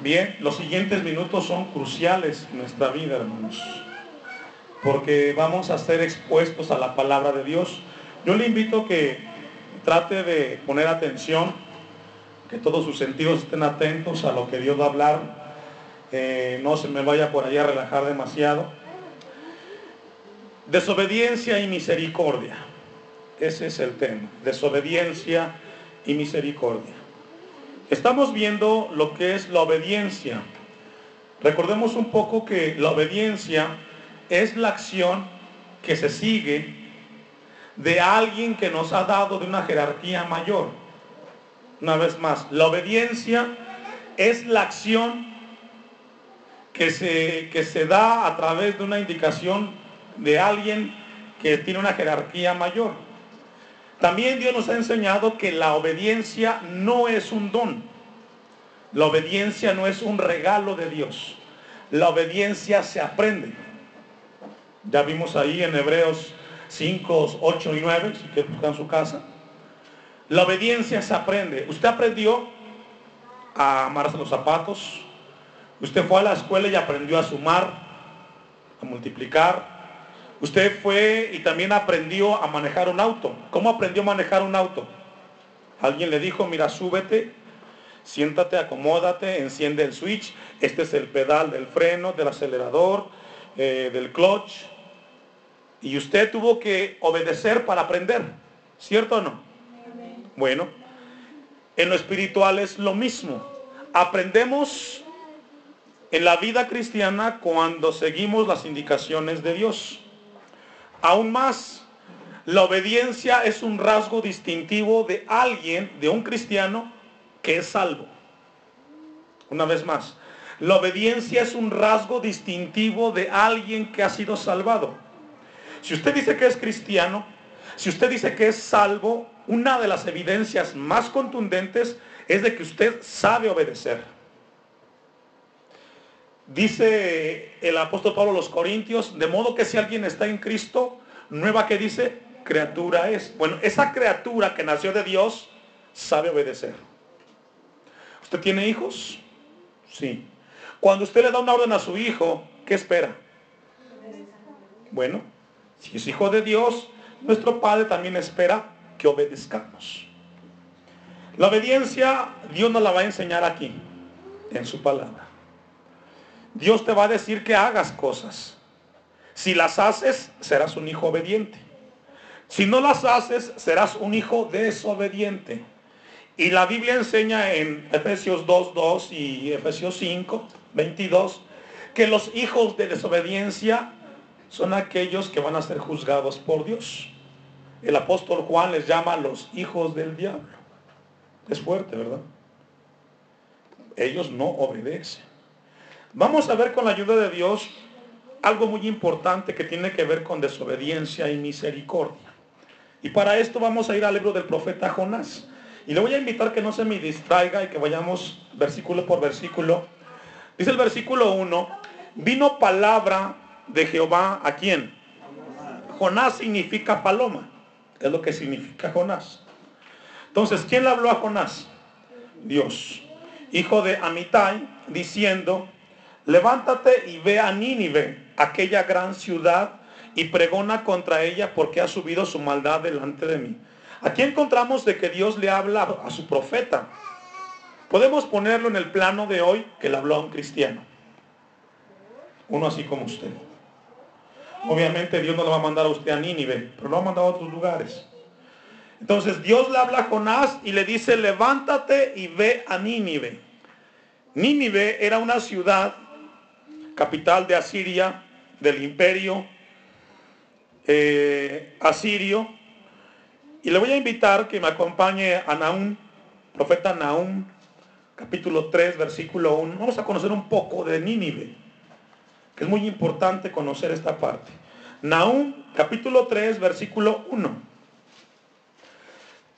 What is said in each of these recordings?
Bien, los siguientes minutos son cruciales en nuestra vida, hermanos, porque vamos a ser expuestos a la palabra de Dios. Yo le invito que trate de poner atención, que todos sus sentidos estén atentos a lo que Dios va a hablar, eh, no se me vaya por allá a relajar demasiado. Desobediencia y misericordia, ese es el tema, desobediencia y misericordia. Estamos viendo lo que es la obediencia. Recordemos un poco que la obediencia es la acción que se sigue de alguien que nos ha dado de una jerarquía mayor. Una vez más, la obediencia es la acción que se, que se da a través de una indicación de alguien que tiene una jerarquía mayor. También Dios nos ha enseñado que la obediencia no es un don. La obediencia no es un regalo de Dios. La obediencia se aprende. Ya vimos ahí en Hebreos 5, 8 y 9, si quieren buscar en su casa. La obediencia se aprende. Usted aprendió a amarse los zapatos. Usted fue a la escuela y aprendió a sumar, a multiplicar, Usted fue y también aprendió a manejar un auto. ¿Cómo aprendió a manejar un auto? Alguien le dijo, mira, súbete, siéntate, acomódate, enciende el switch. Este es el pedal del freno, del acelerador, eh, del clutch. Y usted tuvo que obedecer para aprender. ¿Cierto o no? Bueno, en lo espiritual es lo mismo. Aprendemos en la vida cristiana cuando seguimos las indicaciones de Dios. Aún más, la obediencia es un rasgo distintivo de alguien, de un cristiano, que es salvo. Una vez más, la obediencia es un rasgo distintivo de alguien que ha sido salvado. Si usted dice que es cristiano, si usted dice que es salvo, una de las evidencias más contundentes es de que usted sabe obedecer. Dice el apóstol Pablo a los Corintios, de modo que si alguien está en Cristo, nueva que dice, criatura es. Bueno, esa criatura que nació de Dios sabe obedecer. ¿Usted tiene hijos? Sí. Cuando usted le da una orden a su hijo, ¿qué espera? Bueno, si es hijo de Dios, nuestro Padre también espera que obedezcamos. La obediencia Dios nos la va a enseñar aquí, en su palabra. Dios te va a decir que hagas cosas. Si las haces, serás un hijo obediente. Si no las haces, serás un hijo desobediente. Y la Biblia enseña en Efesios 2.2 y Efesios 5, 22, que los hijos de desobediencia son aquellos que van a ser juzgados por Dios. El apóstol Juan les llama los hijos del diablo. Es fuerte, ¿verdad? Ellos no obedecen. Vamos a ver con la ayuda de Dios algo muy importante que tiene que ver con desobediencia y misericordia. Y para esto vamos a ir al libro del profeta Jonás. Y le voy a invitar que no se me distraiga y que vayamos versículo por versículo. Dice el versículo 1, vino palabra de Jehová a quién? Jonás significa paloma. Es lo que significa Jonás. Entonces, ¿quién le habló a Jonás? Dios. Hijo de Amitai, diciendo, levántate y ve a Nínive, aquella gran ciudad, y pregona contra ella porque ha subido su maldad delante de mí. Aquí encontramos de que Dios le habla a su profeta. Podemos ponerlo en el plano de hoy que le habló a un cristiano. Uno así como usted. Obviamente Dios no le va a mandar a usted a Nínive, pero lo va a mandar a otros lugares. Entonces Dios le habla a Jonás y le dice, levántate y ve a Nínive. Nínive era una ciudad capital de Asiria, del imperio eh, asirio. Y le voy a invitar que me acompañe a Naúm, profeta Naúm, capítulo 3, versículo 1. Vamos a conocer un poco de Nínive, que es muy importante conocer esta parte. Naúm, capítulo 3, versículo 1.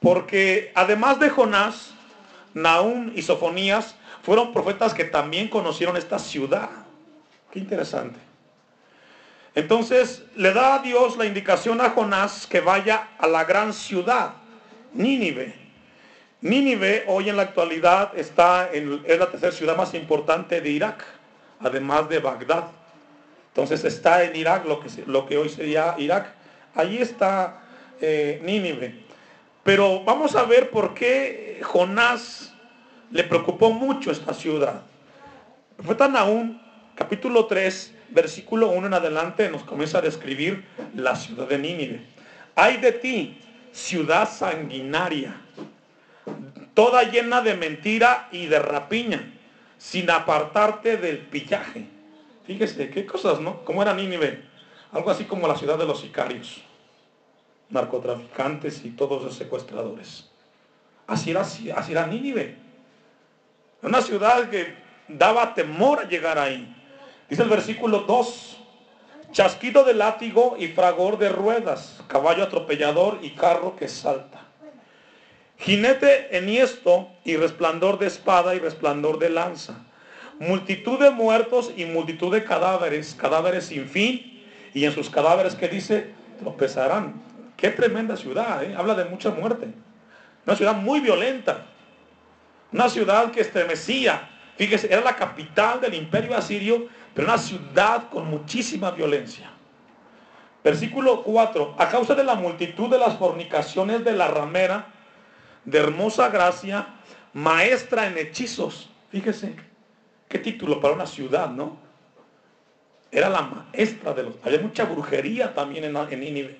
Porque además de Jonás, Naúm y Sofonías fueron profetas que también conocieron esta ciudad. Qué interesante. Entonces le da a Dios la indicación a Jonás que vaya a la gran ciudad, Nínive. Nínive hoy en la actualidad está es la tercera ciudad más importante de Irak, además de Bagdad. Entonces está en Irak, lo que, lo que hoy sería Irak. Allí está eh, Nínive. Pero vamos a ver por qué Jonás le preocupó mucho esta ciudad. El profeta Nahum, capítulo 3, versículo 1 en adelante, nos comienza a describir la ciudad de Nínive. Hay de ti, ciudad sanguinaria, toda llena de mentira y de rapiña, sin apartarte del pillaje. Fíjese, qué cosas, ¿no? ¿Cómo era Nínive? Algo así como la ciudad de los sicarios, narcotraficantes y todos los secuestradores. Así era, así era Nínive. Una ciudad que daba temor a llegar ahí. Dice el versículo 2, chasquido de látigo y fragor de ruedas, caballo atropellador y carro que salta. Jinete enhiesto y resplandor de espada y resplandor de lanza. Multitud de muertos y multitud de cadáveres, cadáveres sin fin, y en sus cadáveres que dice, tropezarán. Qué tremenda ciudad, ¿eh? habla de mucha muerte. Una ciudad muy violenta. Una ciudad que estremecía. Fíjese, era la capital del imperio asirio, pero una ciudad con muchísima violencia. Versículo 4. A causa de la multitud de las fornicaciones de la ramera, de hermosa gracia, maestra en hechizos. Fíjese, qué título para una ciudad, ¿no? Era la maestra de los... Había mucha brujería también en, en.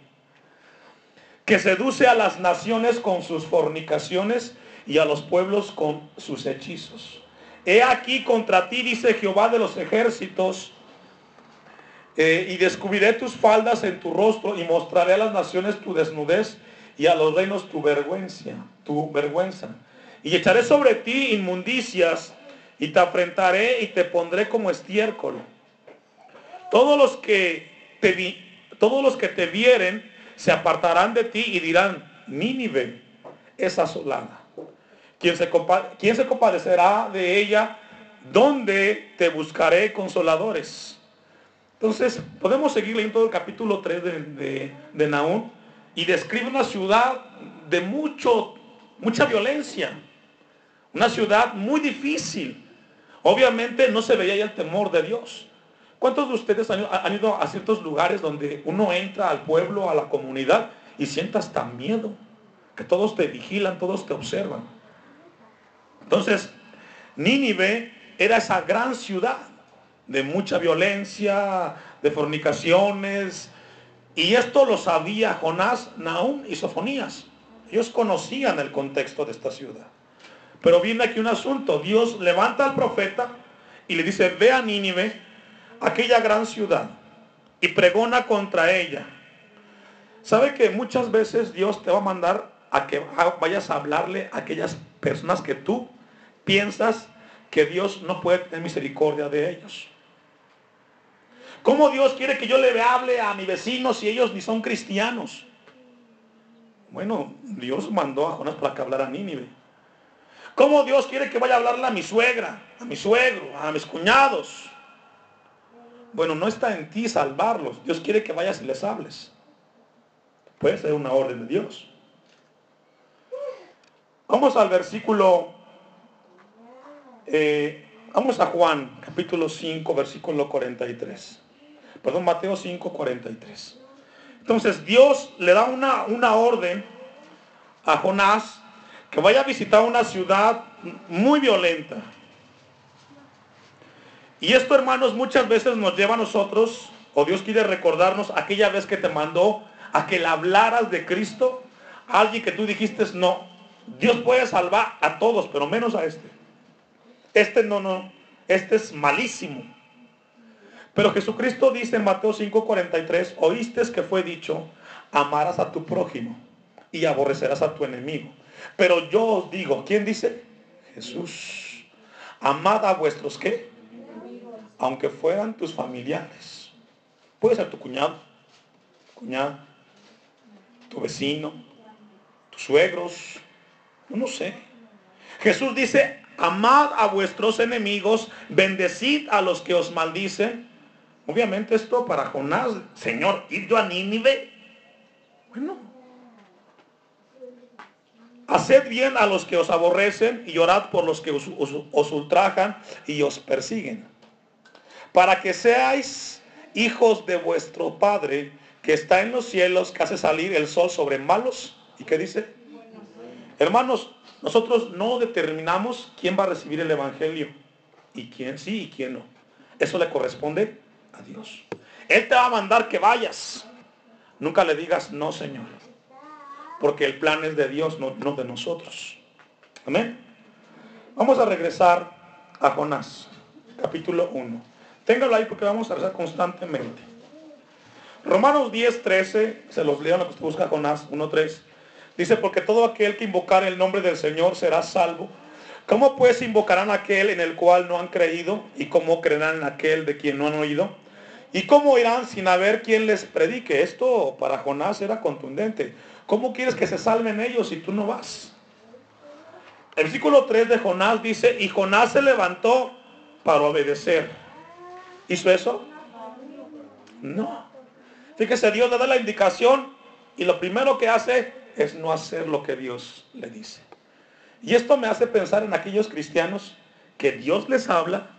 Que seduce a las naciones con sus fornicaciones y a los pueblos con sus hechizos. He aquí contra ti, dice Jehová de los ejércitos, eh, y descubriré tus faldas en tu rostro y mostraré a las naciones tu desnudez y a los reinos tu vergüenza, tu vergüenza. Y echaré sobre ti inmundicias y te afrentaré y te pondré como estiércol. Todos los que te vi, todos los que te vieren se apartarán de ti y dirán, Nínive es asolada. ¿Quién se, ¿Quién se compadecerá de ella? ¿Dónde te buscaré consoladores? Entonces, podemos seguir leyendo el capítulo 3 de, de, de y describe una ciudad de mucho, mucha violencia, una ciudad muy difícil. Obviamente no se veía ya el temor de Dios. ¿Cuántos de ustedes han, ido a ciertos lugares donde uno entra al pueblo, a la comunidad y sientas tan miedo? Que todos te vigilan, todos te observan. Entonces, Nínive era esa gran ciudad de mucha violencia, de fornicaciones, y esto lo sabía Jonás, Nahum y Sofonías. Ellos conocían el contexto de esta ciudad. Pero viene aquí un asunto. Dios levanta al profeta y le dice, ve a Nínive, aquella gran ciudad, y pregona contra ella. ¿Sabe que muchas veces Dios te va a mandar a que vayas a hablarle a aquellas personas que tú piensas que Dios no puede tener misericordia de ellos? ¿Cómo Dios quiere que yo le hable a mi vecino si ellos ni son cristianos? Bueno, Dios mandó a Jonás para que hablara a Nínive. ¿Cómo Dios quiere que vaya a hablarle a mi suegra, a mi suegro, a mis cuñados? Bueno, no está en ti salvarlos. Dios quiere que vayas y les hables. Puede ser una orden de Dios. Vamos al versículo, eh, vamos a Juan, capítulo 5, versículo 43 perdón, Mateo 5, 43. Entonces Dios le da una, una orden a Jonás que vaya a visitar una ciudad muy violenta. Y esto, hermanos, muchas veces nos lleva a nosotros, o Dios quiere recordarnos aquella vez que te mandó a que le hablaras de Cristo, a alguien que tú dijiste, no, Dios puede salvar a todos, pero menos a este. Este no, no, este es malísimo. Pero Jesucristo dice en Mateo 5:43, oíste que fue dicho, amarás a tu prójimo y aborrecerás a tu enemigo. Pero yo os digo, ¿quién dice? Jesús. Amad a vuestros qué? Aunque fueran tus familiares. Puede ser tu cuñado, cuñado, tu vecino, tus suegros, no sé. Jesús dice, amad a vuestros enemigos, bendecid a los que os maldicen Obviamente esto para Jonás, Señor, ir yo a Nínive. Bueno, Haced bien a los que os aborrecen y orad por los que os, os ultrajan y os persiguen. Para que seáis hijos de vuestro Padre que está en los cielos, que hace salir el sol sobre malos. ¿Y qué dice? Hermanos, nosotros no determinamos quién va a recibir el Evangelio y quién sí y quién no. Eso le corresponde a Dios. Él te va a mandar que vayas. Nunca le digas no, Señor. Porque el plan es de Dios, no, de nosotros. Amén. Vamos a regresar a Jonás, capítulo 1. Téngalo ahí porque vamos a rezar constantemente. Romanos 10, 13, se los leo lo que usted busca Jonás 1, 3. Dice, porque todo aquel que invocar el nombre del Señor será salvo. ¿Cómo pues invocarán aquel en el cual no han creído? ¿Y cómo creerán aquel de quien no han oído? ¿Y cómo irán sin haber quien les predique? Esto para Jonás era contundente. ¿Cómo quieres que se salven ellos si tú no vas? El versículo 3 de Jonás dice, y Jonás se levantó para obedecer. ¿Hizo eso? No. Fíjese, Dios le da la indicación y lo primero que hace es no hacer lo que Dios le dice. Y esto me hace pensar en aquellos cristianos que Dios les habla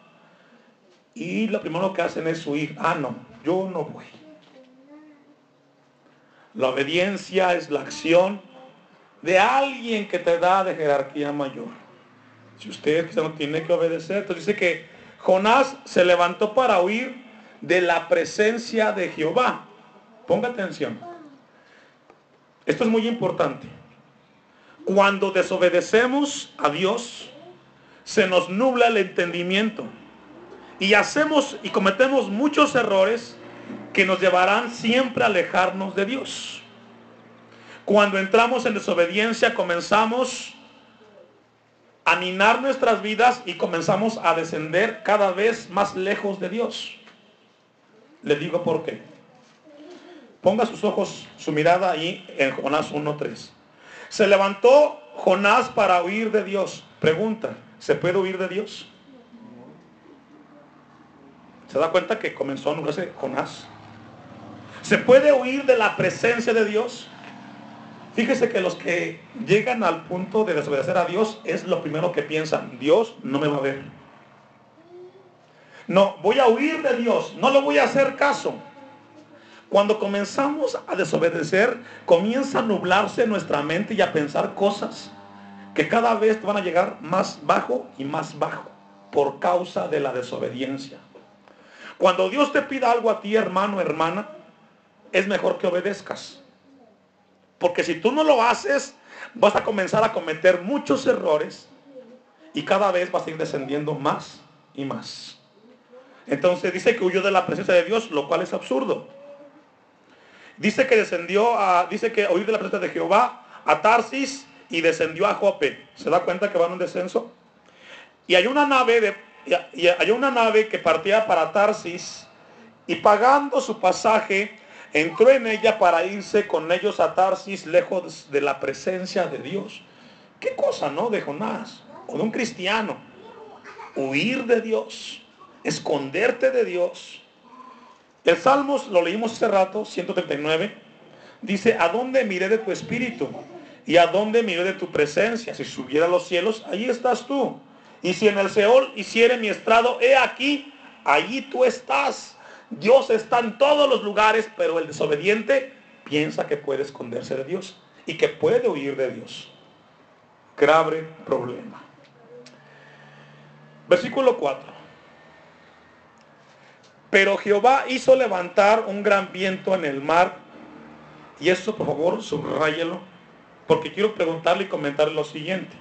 y lo primero que hacen es huir. Ah, no, yo no voy. La obediencia es la acción de alguien que te da de jerarquía mayor. Si usted no tiene que obedecer, entonces dice que Jonás se levantó para huir de la presencia de Jehová. Ponga atención. Esto es muy importante. Cuando desobedecemos a Dios, se nos nubla el entendimiento y hacemos y cometemos muchos errores que nos llevarán siempre a alejarnos de Dios. Cuando entramos en desobediencia comenzamos a minar nuestras vidas y comenzamos a descender cada vez más lejos de Dios. Le digo por qué. Ponga sus ojos, su mirada ahí en Jonás 1.3. Se levantó Jonás para huir de Dios. Pregunta, ¿se puede huir de Dios? ¿Se da cuenta que comenzó a nublarse Jonás? ¿Se puede huir de la presencia de Dios? Fíjese que los que llegan al punto de desobedecer a Dios es lo primero que piensan. Dios no me va a ver. No, voy a huir de Dios. No le voy a hacer caso. Cuando comenzamos a desobedecer, comienza a nublarse nuestra mente y a pensar cosas que cada vez van a llegar más bajo y más bajo por causa de la desobediencia. Cuando Dios te pida algo a ti, hermano, hermana, es mejor que obedezcas. Porque si tú no lo haces, vas a comenzar a cometer muchos errores y cada vez vas a ir descendiendo más y más. Entonces dice que huyó de la presencia de Dios, lo cual es absurdo. Dice que descendió a, dice que huyó de la presencia de Jehová a Tarsis y descendió a Jope. ¿Se da cuenta que va en un descenso? Y hay una nave de, y hay una nave que partía para Tarsis y pagando su pasaje entró en ella para irse con ellos a Tarsis lejos de la presencia de Dios. ¿Qué cosa, no? De Jonás o de un cristiano. Huir de Dios, esconderte de Dios. El Salmos, lo leímos hace rato, 139, dice, ¿a dónde miré de tu espíritu? ¿Y a dónde miré de tu presencia? Si subiera a los cielos, allí estás tú. Y si en el Seol hiciere mi estrado, he aquí, allí tú estás. Dios está en todos los lugares, pero el desobediente piensa que puede esconderse de Dios y que puede huir de Dios. Grave problema. Versículo 4. Pero Jehová hizo levantar un gran viento en el mar. Y eso, por favor, subrayelo. Porque quiero preguntarle y comentar lo siguiente.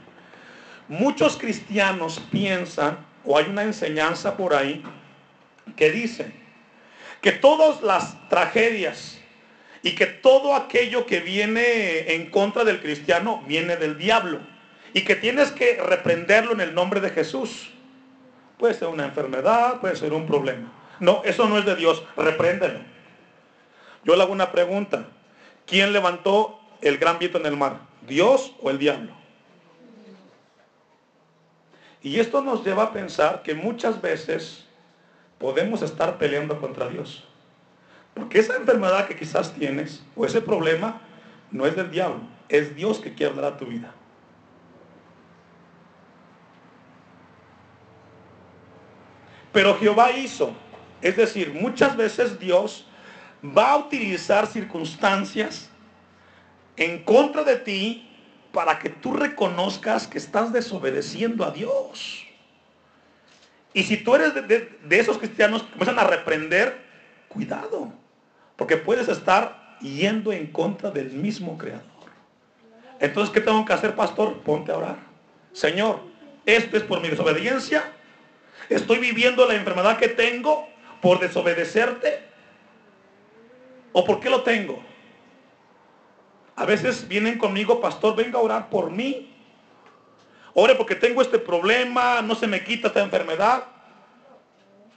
Muchos cristianos piensan, o hay una enseñanza por ahí, que dice que todas las tragedias y que todo aquello que viene en contra del cristiano viene del diablo. Y que tienes que reprenderlo en el nombre de Jesús. Puede ser una enfermedad, puede ser un problema. No, eso no es de Dios, repréndelo. Yo le hago una pregunta. ¿Quién levantó el gran viento en el mar? ¿Dios o el diablo? Y esto nos lleva a pensar que muchas veces podemos estar peleando contra Dios. Porque esa enfermedad que quizás tienes o ese problema no es del diablo, es Dios que quiere hablar a tu vida. Pero Jehová hizo es decir, muchas veces Dios va a utilizar circunstancias en contra de ti para que tú reconozcas que estás desobedeciendo a Dios. Y si tú eres de, esos cristianos que comienzan a reprender, cuidado, porque puedes estar yendo en contra del mismo Creador. Entonces, ¿qué tengo que hacer, pastor? Ponte a orar. Señor, esto es por mi desobediencia. Estoy viviendo la enfermedad que tengo por desobedecerte. ¿O por qué lo tengo? A veces vienen conmigo, pastor, venga a orar por mí. Ore porque tengo este problema, no se me quita esta enfermedad.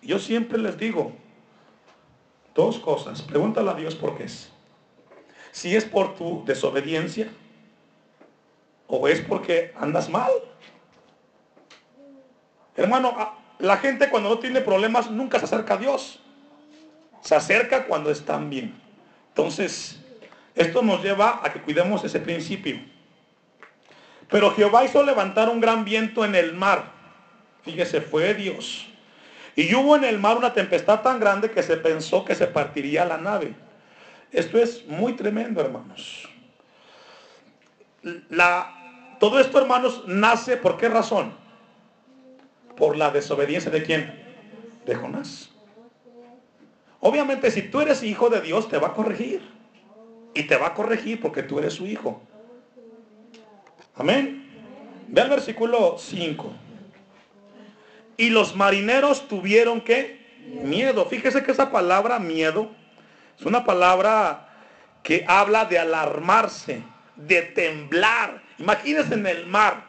Yo siempre les digo dos cosas. Pregúntale a Dios por qué es. Si es por tu desobediencia o es porque andas mal. Hermano, la gente cuando no tiene problemas nunca se acerca a Dios. Se acerca cuando están bien. Entonces, esto nos lleva a que cuidemos ese principio. Pero Jehová hizo levantar un gran viento en el mar. Fíjese, fue Dios. Y hubo en el mar una tempestad tan grande que se pensó que se partiría la nave. Esto es muy tremendo, hermanos. La, todo esto, hermanos, nace por qué razón? Por la desobediencia de quién? De Jonás. Obviamente, si tú eres hijo de Dios, te va a corregir. Y te va a corregir porque tú eres su hijo. Amén. Ve al versículo 5. Y los marineros tuvieron que miedo. Fíjese que esa palabra miedo es una palabra que habla de alarmarse, de temblar. Imagínense en el mar.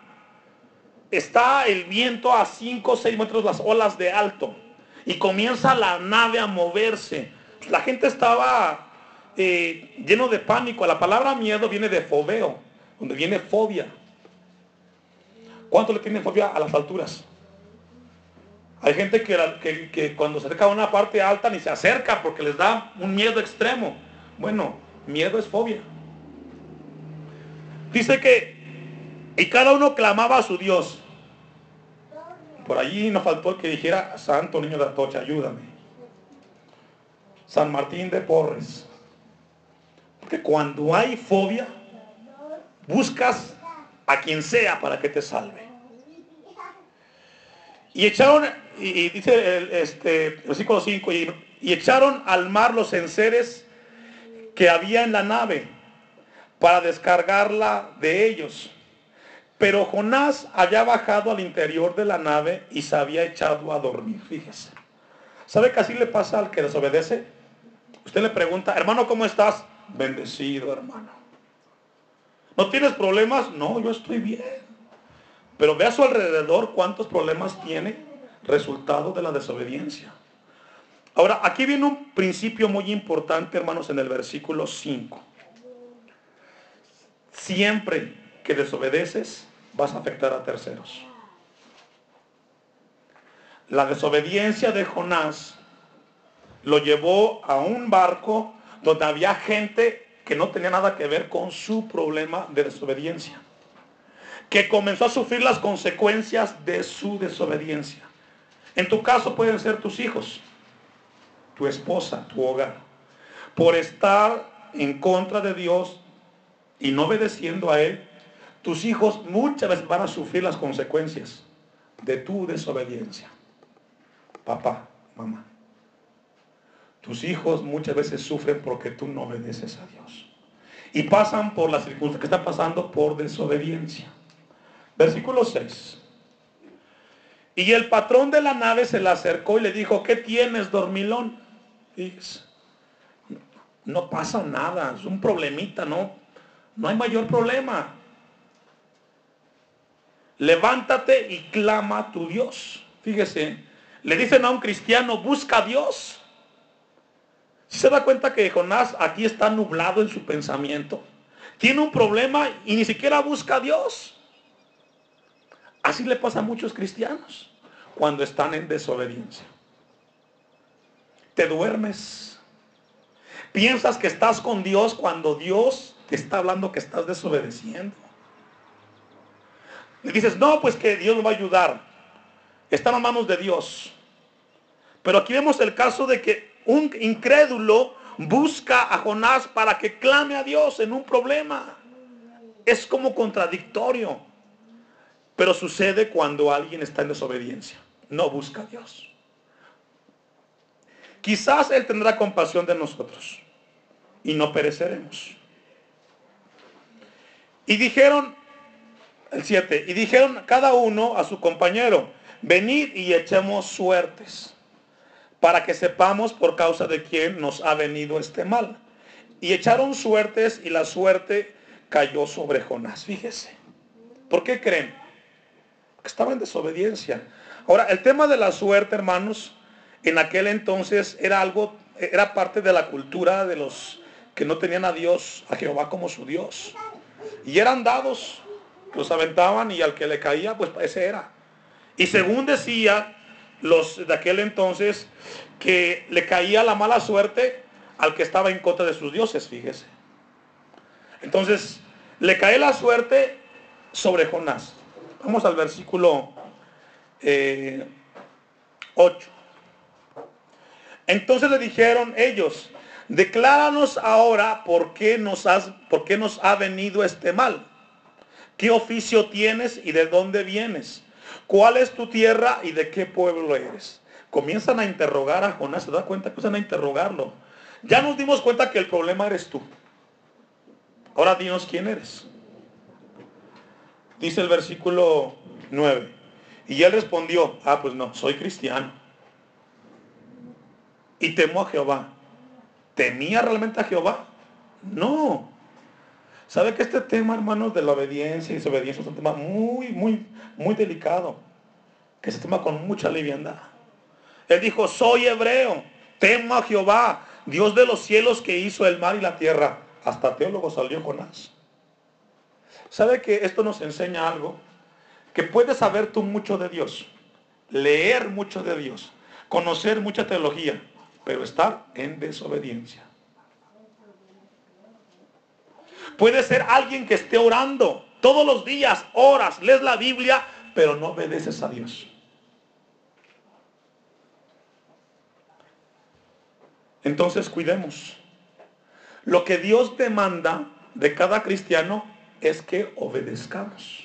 Está el viento a 5 o 6 metros las olas de alto. Y comienza la nave a moverse. La gente estaba eh, lleno de pánico. La palabra miedo viene de fobeo, donde viene fobia. ¿Cuánto le tienen fobia a las alturas? Hay gente que, que, cuando se acerca a una parte alta ni se acerca porque les da un miedo extremo. Bueno, miedo es fobia. Dice que, y cada uno clamaba a su Dios. Por allí nos faltó el que dijera, Santo Niño de Atocha, ayúdame. San Martín de Porres. Porque cuando hay fobia, buscas a quien sea para que te salve. Y echaron, y, dice el este, versículo 5, y, y echaron al mar los enseres que había en la nave para descargarla de ellos. Pero Jonás había bajado al interior de la nave y se había echado a dormir, fíjese. ¿Sabe que así le pasa al que desobedece? Usted le pregunta, hermano, ¿cómo estás? bendecido, hermano. ¿No tienes problemas? No, yo estoy bien. Pero ve a su alrededor cuántos problemas tiene resultado de la desobediencia. Ahora, aquí viene un principio muy importante, hermanos, en el versículo 5. Siempre que desobedeces, vas a afectar a terceros. La desobediencia de Jonás lo llevó a un barco donde había gente que no tenía nada que ver con su problema de desobediencia, que comenzó a sufrir las consecuencias de su desobediencia. En tu caso pueden ser tus hijos, tu esposa, tu hogar, por estar en contra de Dios y no obedeciendo a Él, tus hijos muchas veces van a sufrir las consecuencias de tu desobediencia. Papá, mamá. Tus hijos muchas veces sufren porque tú no obedeces a Dios. Y pasan por las circunstancias que están pasando por desobediencia. Versículo 6. Y el patrón de la nave se le acercó y le dijo, ¿qué tienes, dormilón? Fíjese. No pasa nada, es un problemita, ¿no? No hay mayor problema. Levántate y clama a tu Dios. Fíjese, le dicen a un cristiano, busca a Dios. ¿Se da cuenta que Jonás aquí está nublado en su pensamiento? Tiene un problema y ni siquiera busca a Dios. Así le pasa a muchos cristianos cuando están en desobediencia. Te duermes. Piensas que estás con Dios cuando Dios te está hablando que estás desobedeciendo. Dices, no, pues que Dios me va a ayudar. Están en manos de Dios. Pero aquí vemos el caso de que un incrédulo busca a Jonás para que clame a Dios en un problema. Es como contradictorio. Pero sucede cuando alguien está en desobediencia. No busca a Dios. Quizás Él tendrá compasión de nosotros y no pereceremos. Y dijeron, el 7, y dijeron cada uno a su compañero, venid y echemos suertes, para que sepamos por causa de quién nos ha venido este mal. Y echaron suertes y la suerte cayó sobre Jonás. Fíjese. ¿Por qué creen? Porque estaba en desobediencia. Ahora, el tema de la suerte, hermanos, en aquel entonces era algo, era parte de la cultura de los que no tenían a Dios, a Jehová como su Dios. Y eran dados, los aventaban y al que le caía, pues ese era. Y según decía los de aquel entonces, que le caía la mala suerte al que estaba en contra de sus dioses, fíjese. Entonces, le cae la suerte sobre Jonás. Vamos al versículo 8. Eh, Entonces le dijeron ellos, decláranos ahora por qué nos, has, por qué nos ha venido este mal. ¿Qué oficio tienes y de dónde vienes? ¿Cuál es tu tierra y de qué pueblo eres? Comienzan a interrogar a Jonás, se da cuenta, comienzan a interrogarlo. Ya nos dimos cuenta que el problema eres tú. Ahora dinos quién eres. Dice el versículo 9. Y él respondió, ah, pues no, soy cristiano. Y temo a Jehová. ¿Temía realmente a Jehová? No. ¿Sabe que este tema, hermanos, de la obediencia y desobediencia es un tema muy, muy, muy delicado? Que se toma con mucha liviandad. Él dijo, soy hebreo, temo a Jehová, Dios de los cielos que hizo el mar y la tierra. Hasta teólogo salió Jonás. ¿Sabe que esto nos enseña algo? Que puedes saber tú mucho de Dios, leer mucho de Dios, conocer mucha teología, pero estar en desobediencia. Puede ser alguien que esté orando todos los días, horas, lees la Biblia, pero no obedeces a Dios. Entonces cuidemos. Lo que Dios demanda de cada cristiano es que obedezcamos.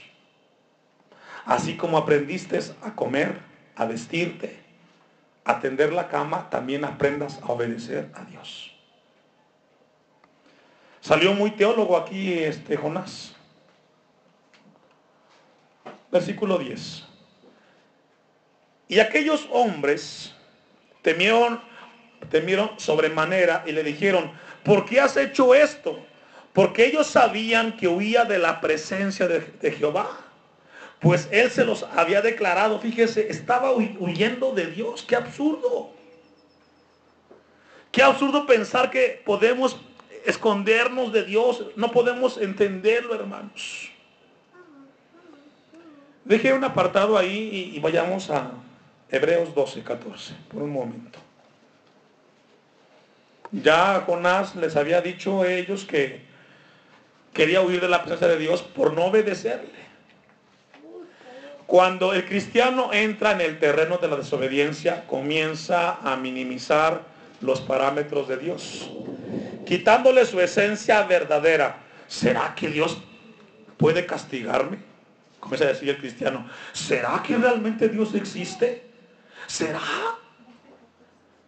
Así como aprendiste a comer, a vestirte, a tender la cama, también aprendas a obedecer a Dios. Salió muy teólogo aquí este Jonás. Versículo 10. Y aquellos hombres temieron, temieron sobremanera y le dijeron, ¿por qué has hecho esto? Porque ellos sabían que huía de la presencia de, de Jehová. Pues él se los había declarado, fíjese, estaba huyendo de Dios. Qué absurdo. Qué absurdo pensar que podemos escondernos de Dios. No podemos entenderlo, hermanos. Dejé un apartado ahí y, vayamos a Hebreos 12, 14, por un momento. Ya Jonás les había dicho a ellos que quería huir de la presencia de Dios por no obedecerle. Cuando el cristiano entra en el terreno de la desobediencia, comienza a minimizar los parámetros de Dios quitándole su esencia verdadera. ¿Será que Dios puede castigarme? Comienza a decir el cristiano, ¿será que realmente Dios existe? ¿Será?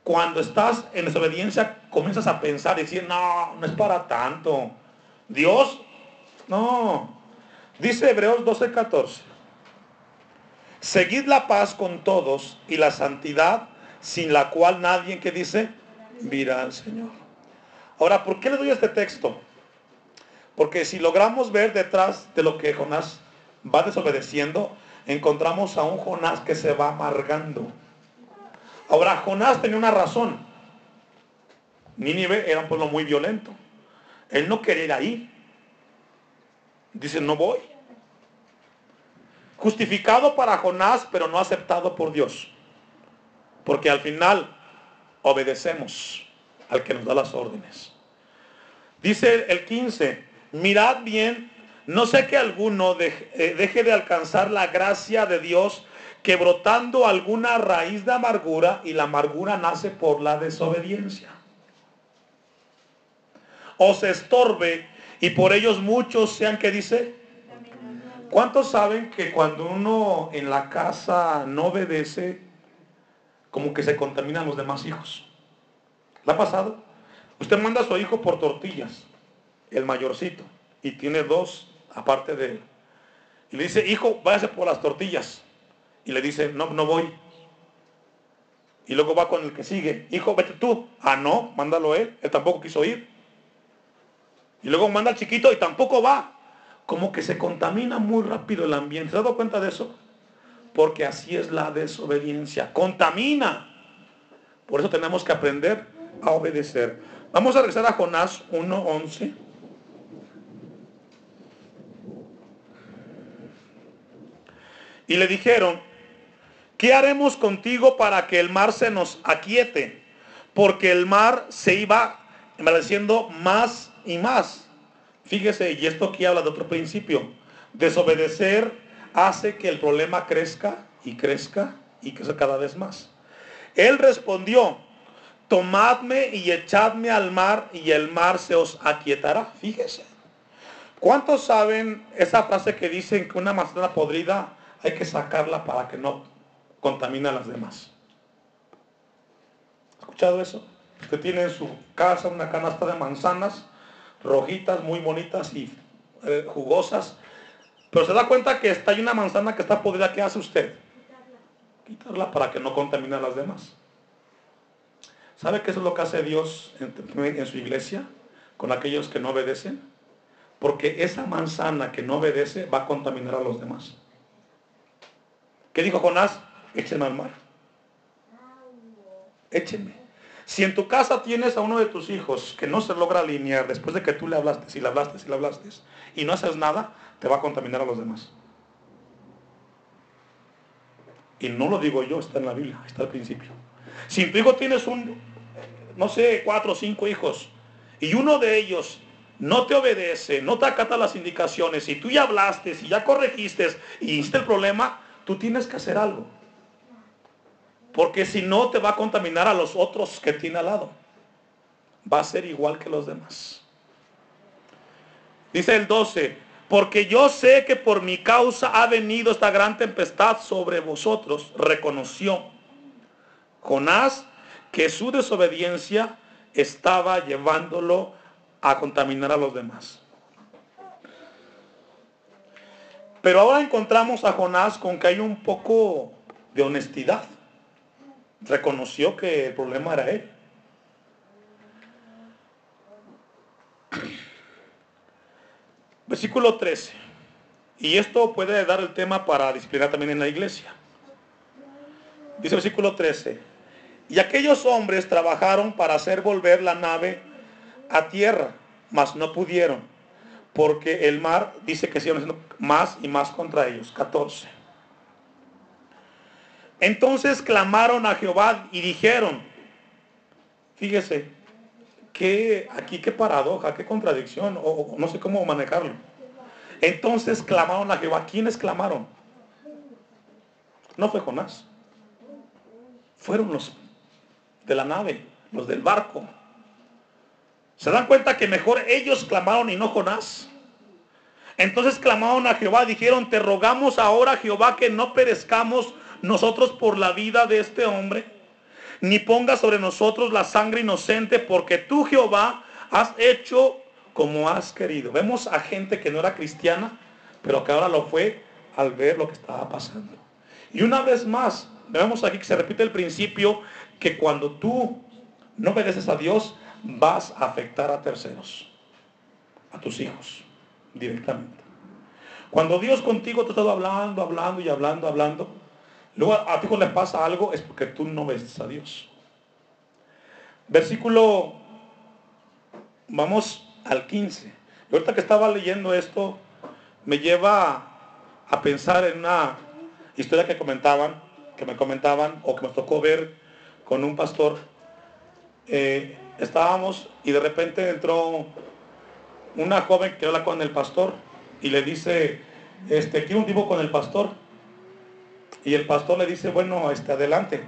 Cuando estás en desobediencia, comienzas a pensar y decir, no, no es para tanto. Dios, no. Dice Hebreos 12:14. Seguid la paz con todos y la santidad, sin la cual nadie que dice, mira al Señor. Ahora, ¿por qué le doy este texto? Porque si logramos ver detrás de lo que Jonás va desobedeciendo, encontramos a un Jonás que se va amargando. Ahora, Jonás tenía una razón. Nínive era un pueblo muy violento. Él no quería ir ahí. Dice, no voy. Justificado para Jonás, pero no aceptado por Dios. Porque al final obedecemos al que nos da las órdenes. Dice el 15, mirad bien, no sé que alguno deje, eh, deje de alcanzar la gracia de Dios, que brotando alguna raíz de amargura y la amargura nace por la desobediencia. O se estorbe y por ellos muchos sean que dice. ¿Cuántos saben que cuando uno en la casa no obedece, como que se contaminan los demás hijos? ¿Le ha pasado? Usted manda a su hijo por tortillas, el mayorcito, y tiene dos aparte de él. Y le dice, hijo, váyase por las tortillas. Y le dice, no, no voy. Y luego va con el que sigue, hijo, vete tú. Ah, no, mándalo él. Él tampoco quiso ir. Y luego manda al chiquito y tampoco va. Como que se contamina muy rápido el ambiente. ¿Se ha dado cuenta de eso? Porque así es la desobediencia. Contamina. Por eso tenemos que aprender a obedecer. Vamos a regresar a Jonás 1.11. Y le dijeron, ¿qué haremos contigo para que el mar se nos aquiete? Porque el mar se iba envaleciendo más y más. Fíjese, y esto aquí habla de otro principio. Desobedecer hace que el problema crezca y crezca y crezca cada vez más. Él respondió, tomadme y echadme al mar y el mar se os aquietará. Fíjese. ¿Cuántos saben esa frase que dicen que una manzana podrida hay que sacarla para que no contamine a las demás. ¿Ha escuchado eso? Usted tiene en su casa una canasta de manzanas rojitas, muy bonitas y eh, jugosas, pero se da cuenta que está hay una manzana que está podrida, ¿qué hace usted? Quitarla para que no contamine a las demás. ¿Sabe qué es lo que hace Dios en su iglesia con aquellos que no obedecen? Porque esa manzana que no obedece va a contaminar a los demás. ¿Qué dijo Jonás? Échenme al mar. Échenme. Si en tu casa tienes a uno de tus hijos que no se logra alinear después de que tú le hablaste, si le hablaste, si le hablaste, y no haces nada, te va a contaminar a los demás. Y no lo digo yo, está en la Biblia, está al principio. Si tu hijo tienes un, no sé, cuatro o cinco hijos, y uno de ellos no te obedece, no te acata las indicaciones, y tú ya hablaste, y ya corregiste, y hiciste el problema, tú tienes que hacer algo. Porque si no, te va a contaminar a los otros que tiene al lado. Va a ser igual que los demás. Dice el 12, porque yo sé que por mi causa ha venido esta gran tempestad sobre vosotros. Reconoció Jonás que su desobediencia estaba llevándolo a contaminar a los demás. Pero ahora encontramos a Jonás con que hay un poco de honestidad. Reconoció que el problema era él. Versículo 13. Y esto puede dar el tema para disciplinar también en la iglesia. Dice versículo 13. Y aquellos hombres trabajaron para hacer volver la nave a tierra, mas no pudieron porque el mar dice que siguen haciendo más y más contra ellos. 14. Entonces clamaron a Jehová y dijeron, fíjese, que aquí qué paradoja, qué contradicción, o, no sé cómo manejarlo. Entonces clamaron a Jehová. ¿Quiénes clamaron? No fue Jonás. Fueron los de la nave, los del barco. ¿Se dan cuenta que mejor ellos clamaron y no Jonás? Entonces clamaron a Jehová, dijeron, te rogamos ahora Jehová que no perezcamos nosotros por la vida de este hombre, ni ponga sobre nosotros la sangre inocente, porque tú Jehová has hecho como has querido. Vemos a gente que no era cristiana, pero que ahora lo fue al ver lo que estaba pasando. Y una vez más, vemos aquí que se repite el principio que cuando tú no obedeces a Dios, vas a afectar a terceros, a tus hijos, directamente. Cuando Dios contigo te está hablando, hablando y hablando, hablando, luego a ti cuando le pasa algo es porque tú no ves a Dios. Versículo, vamos al 15. ahorita que estaba leyendo esto, me lleva a pensar en una historia que comentaban, que me comentaban o que me tocó ver con un pastor. Eh, estábamos y de repente entró una joven que habla con el pastor y le dice, este, quiero un tipo con el pastor. Y el pastor le dice, bueno, este, adelante.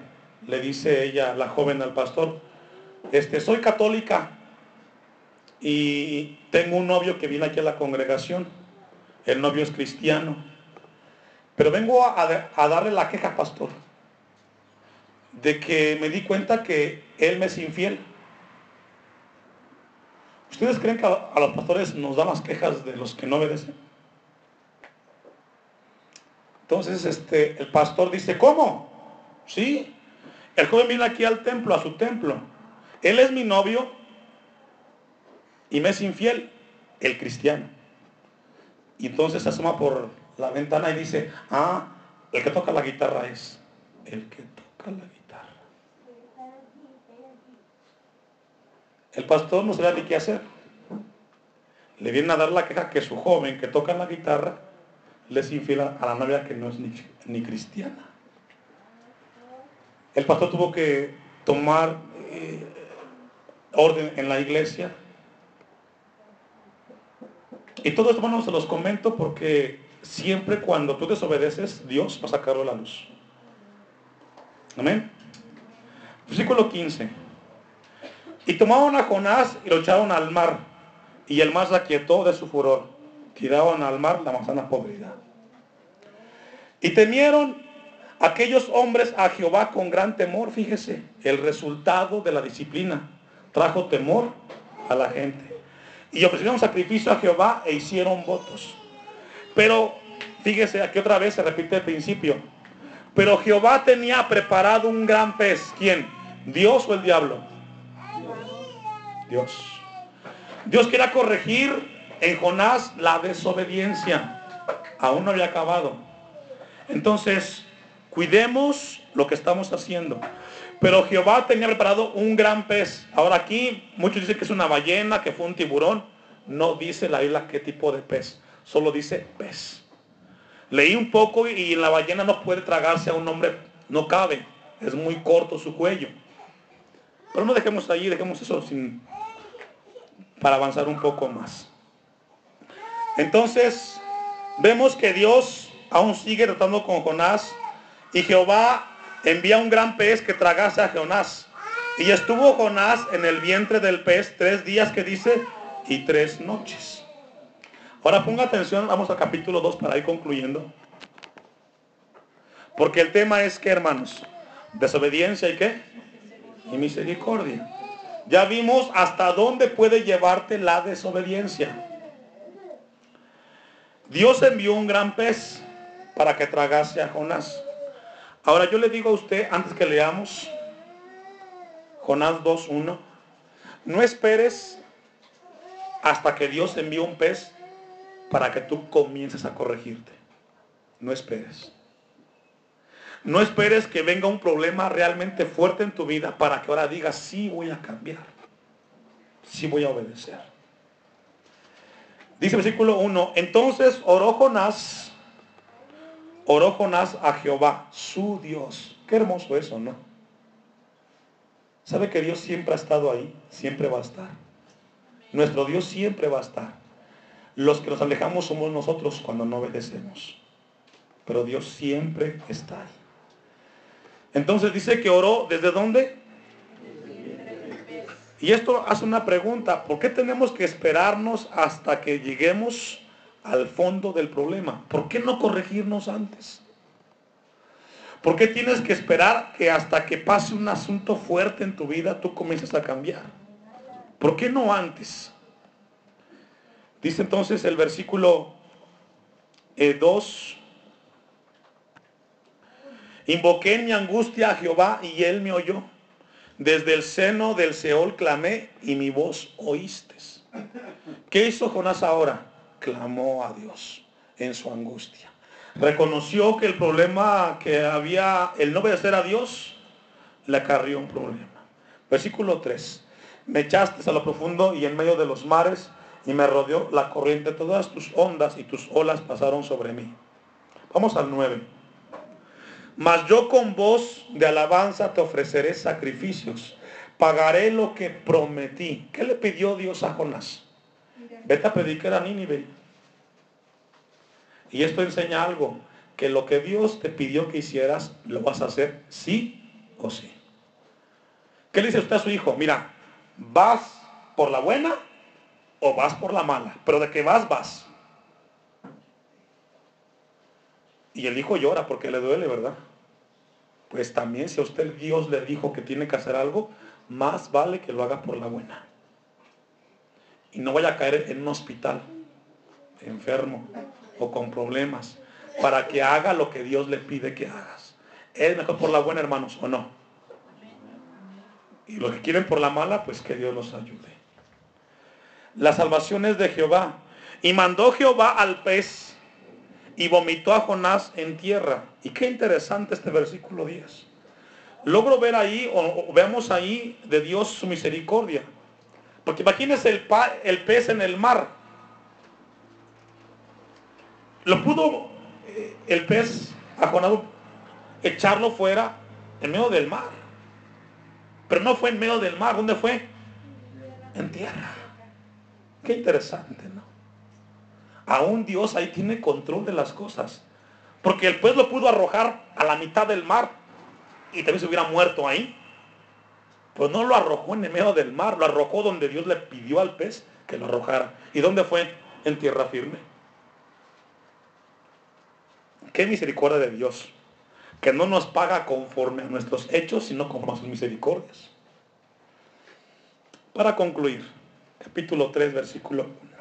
Le dice ella, la joven al pastor, este, soy católica y tengo un novio que viene aquí a la congregación. El novio es cristiano. Pero vengo a, a darle la queja, pastor, de que me di cuenta que él me es infiel. ¿Ustedes creen que a los pastores nos dan las quejas de los que no obedecen? Entonces este, el pastor dice, ¿cómo? Sí. El joven viene aquí al templo, a su templo. Él es mi novio y me es infiel, el cristiano. Y entonces se asoma por la ventana y dice, ah, el que toca la guitarra es el que toca la guitarra. El pastor no sabe ni qué hacer. Le viene a dar la queja que su joven que toca la guitarra les infiel a la novia que no es ni, cristiana. El pastor tuvo que tomar eh, orden en la iglesia. Y todo esto, bueno, se los comento porque siempre cuando tú desobedeces, Dios va a sacarlo a la luz. Amén. Versículo 15. Y tomaron a Jonás y lo echaron al mar, y el mar se aquietó de su furor tiraban al mar la manzana podrida. Y temieron aquellos hombres a Jehová con gran temor, fíjese, el resultado de la disciplina trajo temor a la gente. Y ofrecieron sacrificio a Jehová e hicieron votos. Pero fíjese, aquí otra vez se repite el principio. Pero Jehová tenía preparado un gran pez. ¿Quién? ¿Dios o el diablo? Dios. Dios quería corregir en Jonás la desobediencia aún no había acabado. Entonces, cuidemos lo que estamos haciendo. Pero Jehová tenía preparado un gran pez. Ahora aquí muchos dicen que es una ballena, que fue un tiburón. No dice la isla qué tipo de pez. Solo dice pez. Leí un poco y la ballena no puede tragarse a un hombre. No cabe. Es muy corto su cuello. Pero no dejemos allí, dejemos eso sin, para avanzar un poco más. Entonces, vemos que Dios aún sigue tratando con Jonás y Jehová envía un gran pez que tragase a Jonás. Y estuvo Jonás en el vientre del pez tres días que dice y tres noches. Ahora ponga atención, vamos al capítulo 2 para ir concluyendo. Porque el tema es que, hermanos, desobediencia y qué? Y misericordia. Ya vimos hasta dónde puede llevarte la desobediencia. Dios envió un gran pez para que tragase a Jonás. Ahora yo le digo a usted, antes que leamos Jonás 2.1, no esperes hasta que Dios envíe un pez para que tú comiences a corregirte. No esperes. No esperes que venga un problema realmente fuerte en tu vida para que ahora digas, sí voy a cambiar. Sí voy a obedecer. Dice el versículo 1, entonces oró Jonás, oró Jonás a Jehová, su Dios. Qué hermoso eso, ¿no? ¿Sabe que Dios siempre ha estado ahí? Siempre va a estar. Nuestro Dios siempre va a estar. Los que nos alejamos somos nosotros cuando no obedecemos. Pero Dios siempre está ahí. Entonces dice que oró desde dónde? Y esto hace una pregunta, ¿por qué tenemos que esperarnos hasta que lleguemos al fondo del problema? ¿Por qué no corregirnos antes? ¿Por qué tienes que esperar que hasta que pase un asunto fuerte en tu vida tú comiences a cambiar? ¿Por qué no antes? Dice entonces el versículo 2, eh, invoqué en mi angustia a Jehová y él me oyó desde el seno del Seol clamé y mi voz oíste. ¿Qué hizo Jonás ahora? Clamó a Dios en su angustia. Reconoció que el problema que había, el no obedecer a Dios, le acarrió un problema. Versículo 3. Me echaste a lo profundo y en medio de los mares y me rodeó la corriente. Todas tus ondas y tus olas pasaron sobre mí. Vamos al 9. Mas yo con voz de alabanza te ofreceré sacrificios. Pagaré lo que prometí. ¿Qué le pidió Dios a Jonás? Vete a predicar a Nínive. Y esto enseña algo, que lo que Dios te pidió que hicieras, lo vas a hacer sí o sí. ¿Qué le dice usted a su hijo? Mira, ¿vas por la buena o vas por la mala? Pero de que vas, vas. Y el hijo llora porque le duele, ¿verdad? Pues también si a usted Dios le dijo que tiene que hacer algo, más vale que lo haga por la buena. Y no vaya a caer en un hospital, enfermo o con problemas, para que haga lo que Dios le pide que hagas. ¿Es mejor por la buena, hermanos, o no? Y los que quieren por la mala, pues que Dios los ayude. La salvación es de Jehová. Y mandó Jehová al pez y vomitó a Jonás en tierra. Y qué interesante este versículo 10. Logro ver ahí, o, veamos ahí de Dios su misericordia. Porque imagínense el, pez en el mar. Lo pudo eh, el pez a Jonás echarlo fuera en medio del mar. Pero no fue en medio del mar, ¿dónde fue? En tierra. Qué interesante, ¿no? Aún Dios ahí tiene control de las cosas. Porque el pez lo pudo arrojar a la mitad del mar y también se hubiera muerto ahí. Pues no lo arrojó en el medio del mar, lo arrojó donde Dios le pidió al pez que lo arrojara. ¿Y dónde fue? En tierra firme. Qué misericordia de Dios que no nos paga conforme a nuestros hechos, sino conforme a sus misericordias. Para concluir, capítulo 3, versículo 1.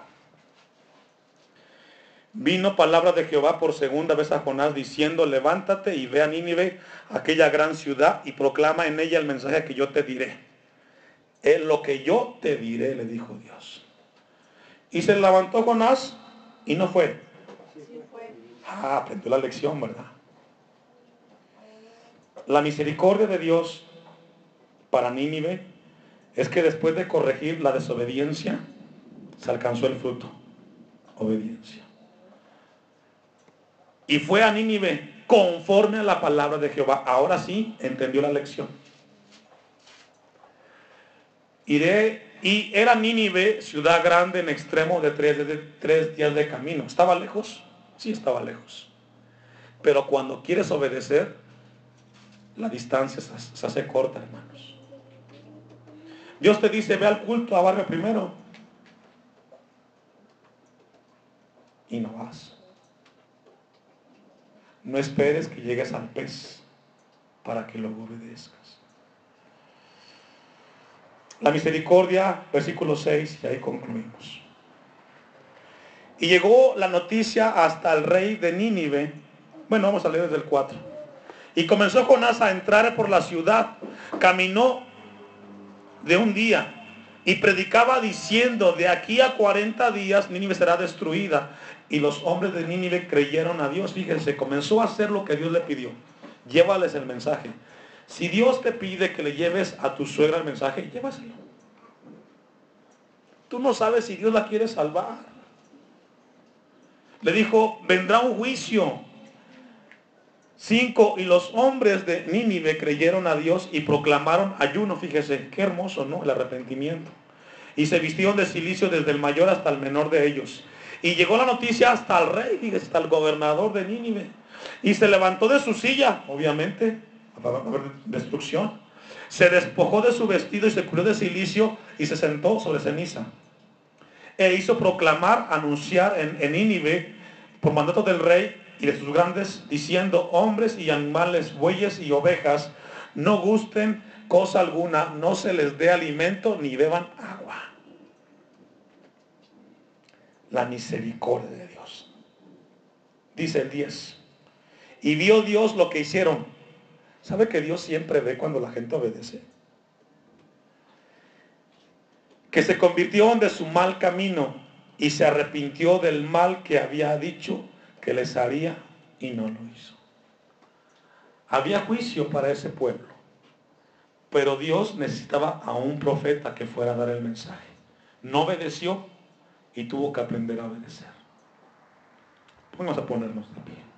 Vino palabra de Jehová por segunda vez a Jonás diciendo, levántate y ve a Nínive, aquella gran ciudad, y proclama en ella el mensaje que yo te diré. Es lo que yo te diré, le dijo Dios. Y se levantó Jonás y no fue. Ah, aprendió la lección, ¿verdad? La misericordia de Dios para Nínive es que después de corregir la desobediencia, se alcanzó el fruto. Obediencia. Y fue a Nínive conforme a la palabra de Jehová. Ahora sí entendió la lección. Iré, y era Nínive ciudad grande en extremo de tres, de tres días de camino. ¿Estaba lejos? Sí, estaba lejos. Pero cuando quieres obedecer, la distancia se hace corta, hermanos. Dios te dice, ve al culto a barrio primero. Y no vas. No esperes que llegues al pez para que lo obedezcas. La misericordia, versículo 6, y ahí concluimos. Y llegó la noticia hasta el rey de Nínive. Bueno, vamos a leer desde el 4. Y comenzó Jonás a entrar por la ciudad. Caminó de un día y predicaba diciendo, de aquí a 40 días Nínive será destruida. Y los hombres de Nínive creyeron a Dios. Fíjense, comenzó a hacer lo que Dios le pidió. Llévales el mensaje. Si Dios te pide que le lleves a tu suegra el mensaje, llévaselo. Tú no sabes si Dios la quiere salvar. Le dijo, vendrá un juicio 5. Y los hombres de Nínive creyeron a Dios y proclamaron ayuno. Fíjese, qué hermoso, ¿no? El arrepentimiento. Y se vistieron de silicio desde el mayor hasta el menor de ellos. Y llegó la noticia hasta el rey, hasta el gobernador de Nínive. Y se levantó de su silla, obviamente, para haber destrucción. Se despojó de su vestido y se cubrió de silicio y se sentó sobre ceniza. E hizo proclamar, anunciar en, en Nínive, por mandato del rey, y de sus grandes, diciendo, hombres y animales, bueyes y ovejas, no gusten cosa alguna, no se les dé alimento ni beban agua. La misericordia de Dios. Dice el 10. Y vio Dios lo que hicieron. ¿Sabe que Dios siempre ve cuando la gente obedece? Que se convirtió de su mal camino y se arrepintió del mal que había dicho que les haría y no lo hizo. Había juicio para ese pueblo, pero Dios necesitaba a un profeta que fuera a dar el mensaje. No obedeció y tuvo que aprender a obedecer. Vamos a ponernos de pie.